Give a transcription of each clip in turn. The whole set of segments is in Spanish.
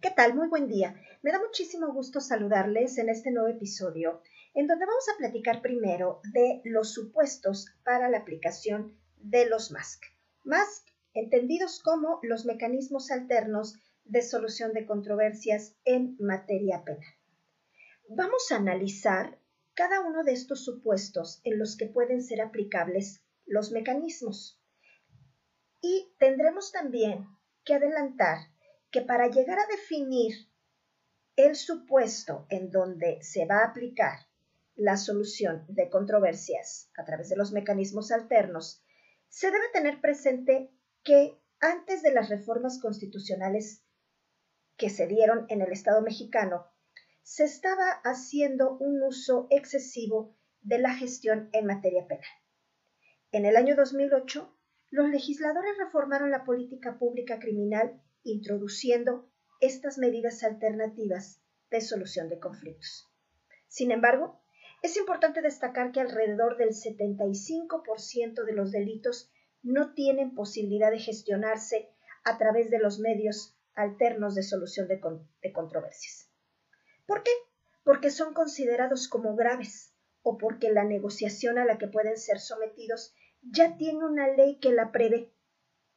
¿Qué tal? Muy buen día. Me da muchísimo gusto saludarles en este nuevo episodio, en donde vamos a platicar primero de los supuestos para la aplicación de los MASC. MASC, entendidos como los mecanismos alternos de solución de controversias en materia penal. Vamos a analizar cada uno de estos supuestos en los que pueden ser aplicables los mecanismos. Y tendremos también que adelantar que para llegar a definir el supuesto en donde se va a aplicar la solución de controversias a través de los mecanismos alternos, se debe tener presente que antes de las reformas constitucionales que se dieron en el Estado mexicano, se estaba haciendo un uso excesivo de la gestión en materia penal. En el año 2008, los legisladores reformaron la política pública criminal introduciendo estas medidas alternativas de solución de conflictos. Sin embargo, es importante destacar que alrededor del 75% de los delitos no tienen posibilidad de gestionarse a través de los medios alternos de solución de, controversias. ¿Por qué? Porque son considerados como graves o porque la negociación a la que pueden ser sometidos ya tiene una ley que la prevé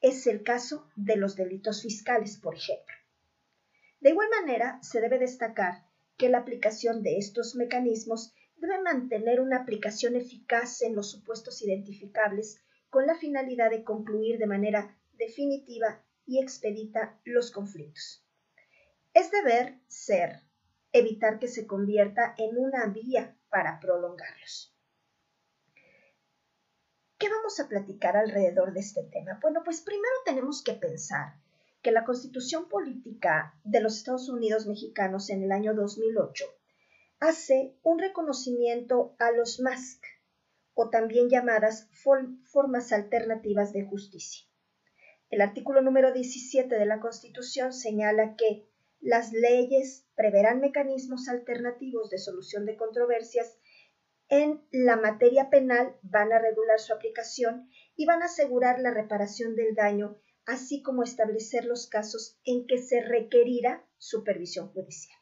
es el caso de los delitos fiscales, por ejemplo. De igual manera, se debe destacar que la aplicación de estos mecanismos debe mantener una aplicación eficaz en los supuestos identificables con la finalidad de concluir de manera definitiva y expedita los conflictos. Es deber ser evitar que se convierta en una vía para prolongarlos. ¿Qué vamos a platicar alrededor de este tema? Bueno, pues primero tenemos que pensar que la constitución política de los Estados Unidos mexicanos en el año 2008 hace un reconocimiento a los MASC, o también llamadas formas alternativas de justicia. El artículo número 17 de la Constitución señala que las leyes preverán mecanismos alternativos de solución de controversias en la materia penal van a regular su aplicación y van a asegurar la reparación del daño, así como establecer los casos en que se requerirá supervisión judicial.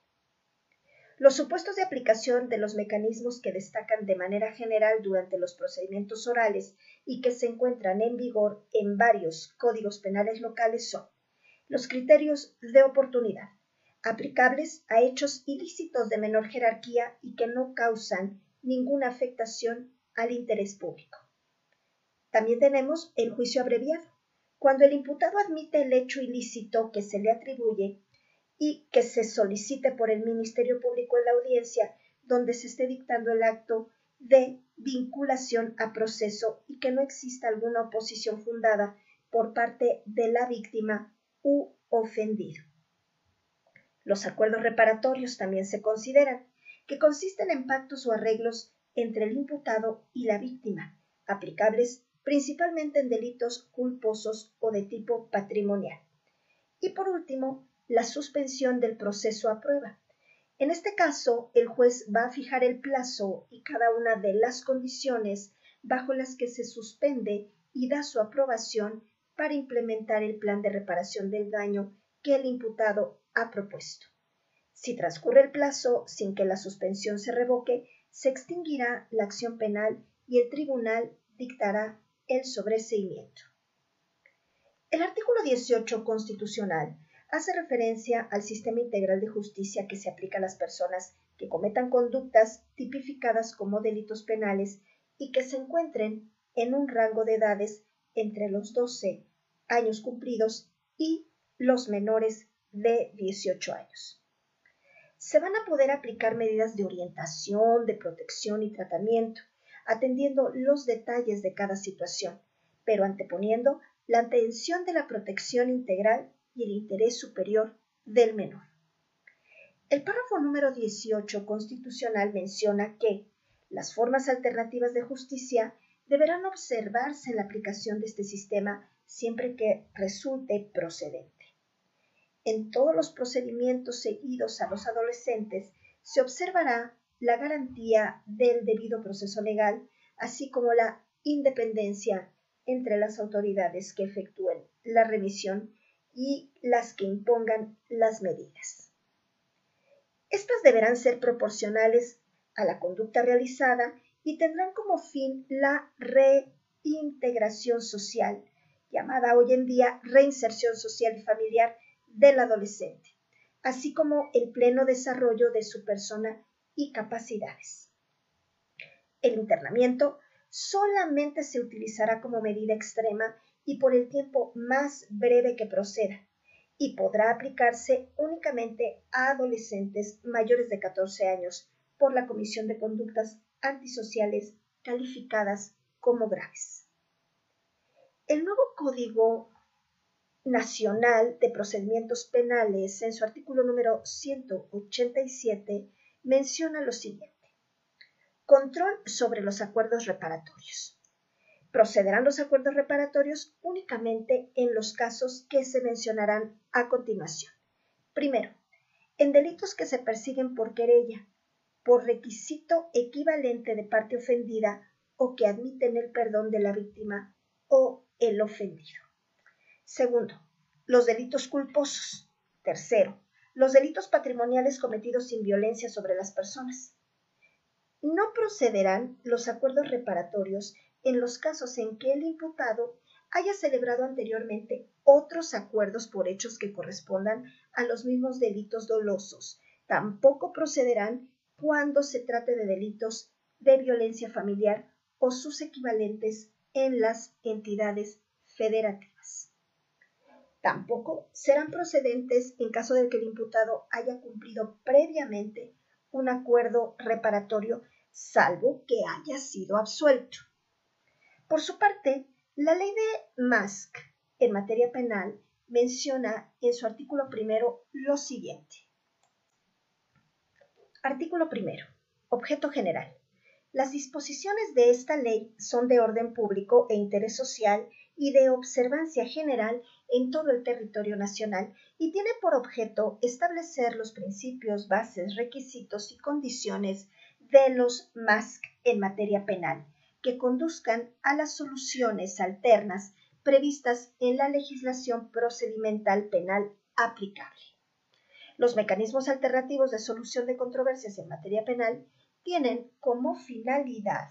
Los supuestos de aplicación de los mecanismos que destacan de manera general durante los procedimientos orales y que se encuentran en vigor en varios códigos penales locales son los criterios de oportunidad, aplicables a hechos ilícitos de menor jerarquía y que no causan ninguna afectación al interés público. También tenemos el juicio abreviado, cuando el imputado admite el hecho ilícito que se le atribuye y que se solicite por el Ministerio Público en la audiencia donde se esté dictando el acto de vinculación a proceso y que no exista alguna oposición fundada por parte de la víctima u ofendido. Los acuerdos reparatorios también se consideran que consisten en pactos o arreglos entre el imputado y la víctima, aplicables principalmente en delitos culposos o de tipo patrimonial. Y por último, la suspensión del proceso a prueba. En este caso, el juez va a fijar el plazo y cada una de las condiciones bajo las que se suspende y da su aprobación para implementar el plan de reparación del daño que el imputado ha propuesto. Si transcurre el plazo sin que la suspensión se revoque, se extinguirá la acción penal y el tribunal dictará el sobreseimiento. El artículo 18 constitucional hace referencia al sistema integral de justicia que se aplica a las personas que cometan conductas tipificadas como delitos penales y que se encuentren en un rango de edades entre los 12 años cumplidos y los menores de 18 años se van a poder aplicar medidas de orientación, de protección y tratamiento, atendiendo los detalles de cada situación, pero anteponiendo la atención de la protección integral y el interés superior del menor. El párrafo número 18 constitucional menciona que las formas alternativas de justicia deberán observarse en la aplicación de este sistema siempre que resulte procedente. En todos los procedimientos seguidos a los adolescentes se observará la garantía del debido proceso legal, así como la independencia entre las autoridades que efectúen la remisión y las que impongan las medidas. Estas deberán ser proporcionales a la conducta realizada y tendrán como fin la reintegración social, llamada hoy en día reinserción social y familiar del adolescente, así como el pleno desarrollo de su persona y capacidades. El internamiento solamente se utilizará como medida extrema y por el tiempo más breve que proceda, y podrá aplicarse únicamente a adolescentes mayores de 14 años por la comisión de conductas antisociales calificadas como graves. El nuevo Código Nacional de Procedimientos Penales, en su artículo número 187, menciona lo siguiente. Control sobre los acuerdos reparatorios. Procederán los acuerdos reparatorios únicamente en los casos que se mencionarán a continuación. Primero, en delitos que se persiguen por querella, por requisito equivalente de parte ofendida o que admiten el perdón de la víctima o el ofendido. Segundo, los delitos culposos. Tercero, los delitos patrimoniales cometidos sin violencia sobre las personas. No procederán los acuerdos reparatorios en los casos en que el imputado haya celebrado anteriormente otros acuerdos por hechos que correspondan a los mismos delitos dolosos. Tampoco procederán cuando se trate de delitos de violencia familiar o sus equivalentes en las entidades federativas. Tampoco serán procedentes en caso de que el imputado haya cumplido previamente un acuerdo reparatorio, salvo que haya sido absuelto. Por su parte, la ley de Mask en materia penal menciona en su artículo primero lo siguiente. Artículo primero. Objeto general. Las disposiciones de esta ley son de orden público e interés social y de observancia general en todo el territorio nacional y tiene por objeto establecer los principios, bases, requisitos y condiciones de los MASC en materia penal que conduzcan a las soluciones alternas previstas en la legislación procedimental penal aplicable. Los mecanismos alternativos de solución de controversias en materia penal tienen como finalidad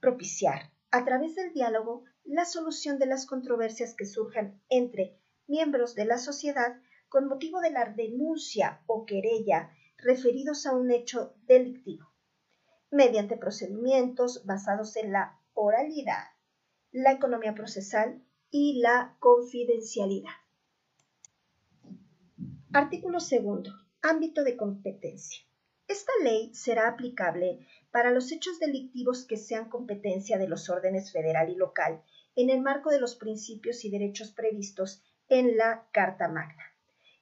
propiciar, a través del diálogo, la solución de las controversias que surjan entre miembros de la sociedad con motivo de la denuncia o querella referidos a un hecho delictivo mediante procedimientos basados en la oralidad, la economía procesal y la confidencialidad. Artículo segundo. Ámbito de competencia. Esta ley será aplicable para los hechos delictivos que sean competencia de los órdenes federal y local en el marco de los principios y derechos previstos en la Carta Magna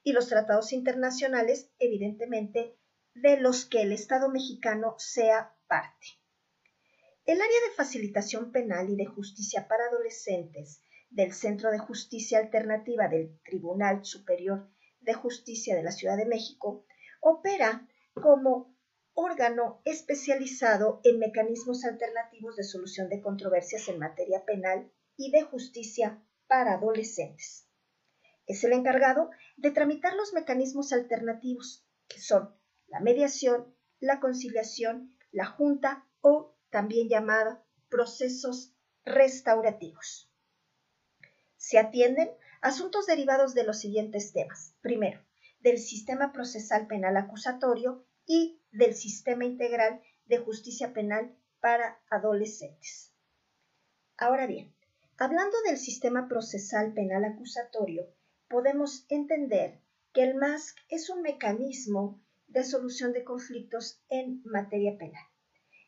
y los tratados internacionales, evidentemente, de los que el Estado mexicano sea parte. El área de facilitación penal y de justicia para adolescentes del Centro de Justicia Alternativa del Tribunal Superior de Justicia de la Ciudad de México opera como órgano especializado en mecanismos alternativos de solución de controversias en materia penal y de justicia para adolescentes. Es el encargado de tramitar los mecanismos alternativos, que son la mediación, la conciliación la Junta o también llamada procesos restaurativos. Se atienden asuntos derivados de los siguientes temas. Primero, del sistema procesal penal acusatorio y del sistema integral de justicia penal para adolescentes. Ahora bien, hablando del sistema procesal penal acusatorio, podemos entender que el MASC es un mecanismo de solución de conflictos en materia penal.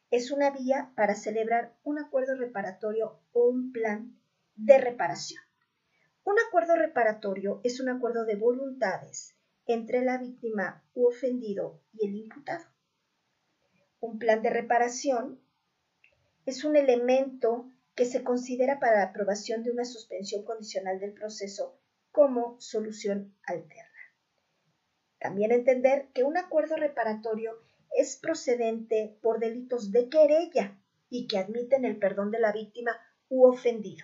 Es una vía para celebrar un acuerdo reparatorio o un plan de reparación. Un acuerdo reparatorio es un acuerdo de voluntades entre la víctima u ofendido y el imputado. Un plan de reparación es un elemento que se considera para la aprobación de una suspensión condicional del proceso como solución alterna. También entender que un acuerdo reparatorio es procedente por delitos de querella y que admiten el perdón de la víctima u ofendido,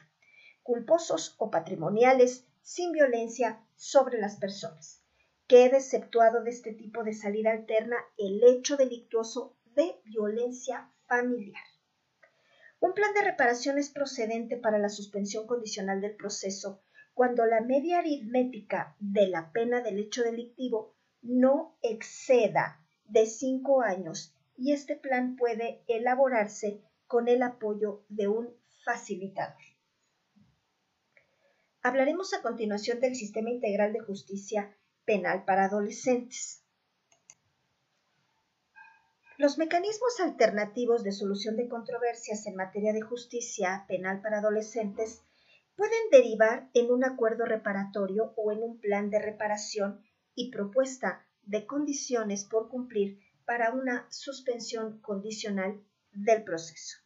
culposos o patrimoniales sin violencia sobre las personas. Queda exceptuado de este tipo de salida alterna el hecho delictuoso de violencia familiar. Un plan de reparación es procedente para la suspensión condicional del proceso cuando la media aritmética de la pena del hecho delictivo no exceda de cinco años y este plan puede elaborarse con el apoyo de un facilitador. Hablaremos a continuación del sistema integral de justicia penal para adolescentes. Los mecanismos alternativos de solución de controversias en materia de justicia penal para adolescentes pueden derivar en un acuerdo reparatorio o en un plan de reparación y propuesta de condiciones por cumplir para una suspensión condicional del proceso.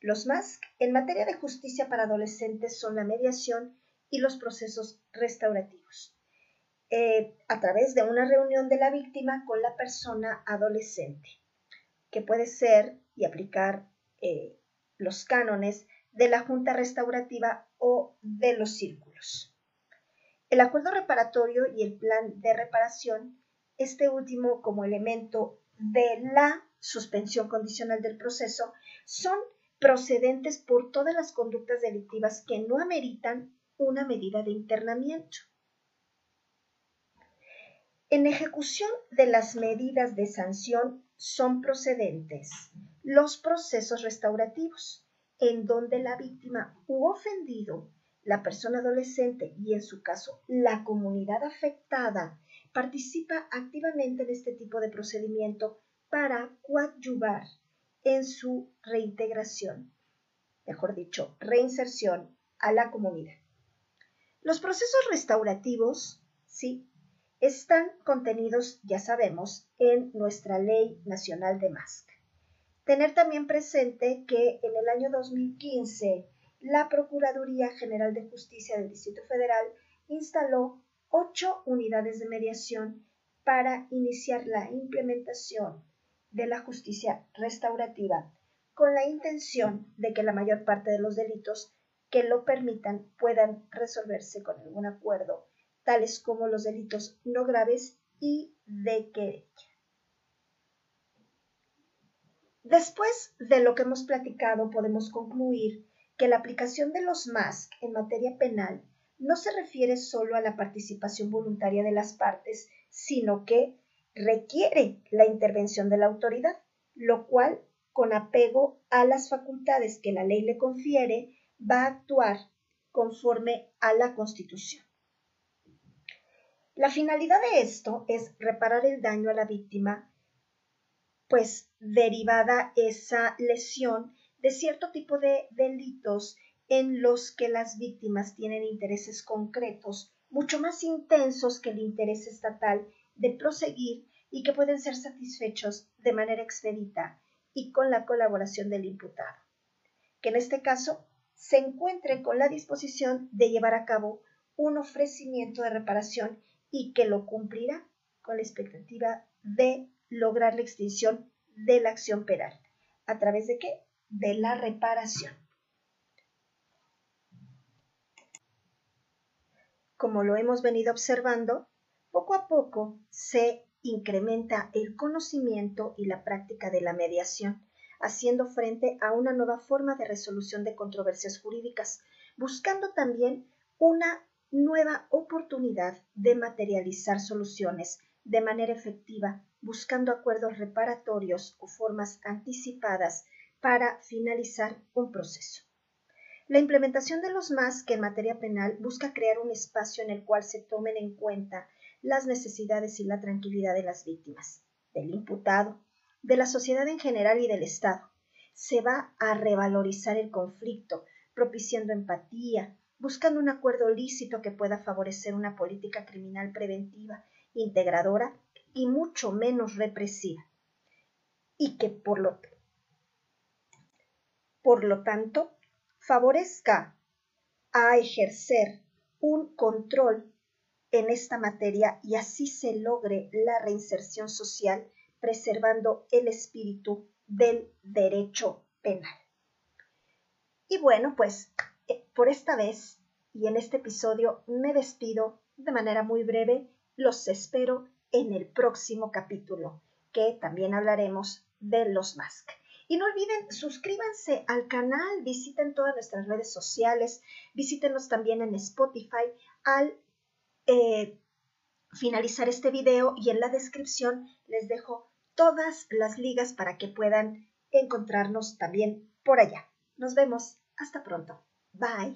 Los MASC en materia de justicia para adolescentes son la mediación y los procesos restaurativos. Eh, a través de una reunión de la víctima con la persona adolescente, que puede ser y aplicar eh, los cánones de la junta restaurativa o de los círculos. El acuerdo reparatorio y el plan de reparación, este último como elemento de la suspensión condicional del proceso, son procedentes por todas las conductas delictivas que no ameritan una medida de internamiento. En ejecución de las medidas de sanción son procedentes los procesos restaurativos, en donde la víctima u ofendido, la persona adolescente y en su caso la comunidad afectada, participa activamente en este tipo de procedimiento para coadyuvar en su reintegración, mejor dicho, reinserción a la comunidad. Los procesos restaurativos, sí, están contenidos, ya sabemos, en nuestra Ley Nacional de MASC. Tener también presente que en el año 2015 la Procuraduría General de Justicia del Distrito Federal instaló ocho unidades de mediación para iniciar la implementación de la justicia restaurativa con la intención de que la mayor parte de los delitos que lo permitan puedan resolverse con algún acuerdo tales como los delitos no graves y de querella. Después de lo que hemos platicado, podemos concluir que la aplicación de los MASC en materia penal no se refiere solo a la participación voluntaria de las partes, sino que requiere la intervención de la autoridad, lo cual, con apego a las facultades que la ley le confiere, va a actuar conforme a la Constitución. La finalidad de esto es reparar el daño a la víctima, pues derivada esa lesión de cierto tipo de delitos en los que las víctimas tienen intereses concretos mucho más intensos que el interés estatal de proseguir y que pueden ser satisfechos de manera expedita y con la colaboración del imputado, que en este caso se encuentre con la disposición de llevar a cabo un ofrecimiento de reparación y que lo cumplirá con la expectativa de lograr la extinción de la acción penal. ¿A través de qué? De la reparación. Como lo hemos venido observando, poco a poco se incrementa el conocimiento y la práctica de la mediación, haciendo frente a una nueva forma de resolución de controversias jurídicas, buscando también una nueva oportunidad de materializar soluciones de manera efectiva, buscando acuerdos reparatorios o formas anticipadas para finalizar un proceso. La implementación de los MAS que en materia penal busca crear un espacio en el cual se tomen en cuenta las necesidades y la tranquilidad de las víctimas, del imputado, de la sociedad en general y del Estado. Se va a revalorizar el conflicto, propiciando empatía, buscando un acuerdo lícito que pueda favorecer una política criminal preventiva, integradora y mucho menos represiva, y que por lo, por lo tanto favorezca a ejercer un control en esta materia y así se logre la reinserción social preservando el espíritu del derecho penal. Y bueno, pues por esta vez y en este episodio me despido de manera muy breve. Los espero en el próximo capítulo, que también hablaremos de los Mask. Y no olviden, suscríbanse al canal, visiten todas nuestras redes sociales, visítenos también en Spotify al eh, finalizar este video y en la descripción les dejo todas las ligas para que puedan encontrarnos también por allá. Nos vemos. Hasta pronto. Bye.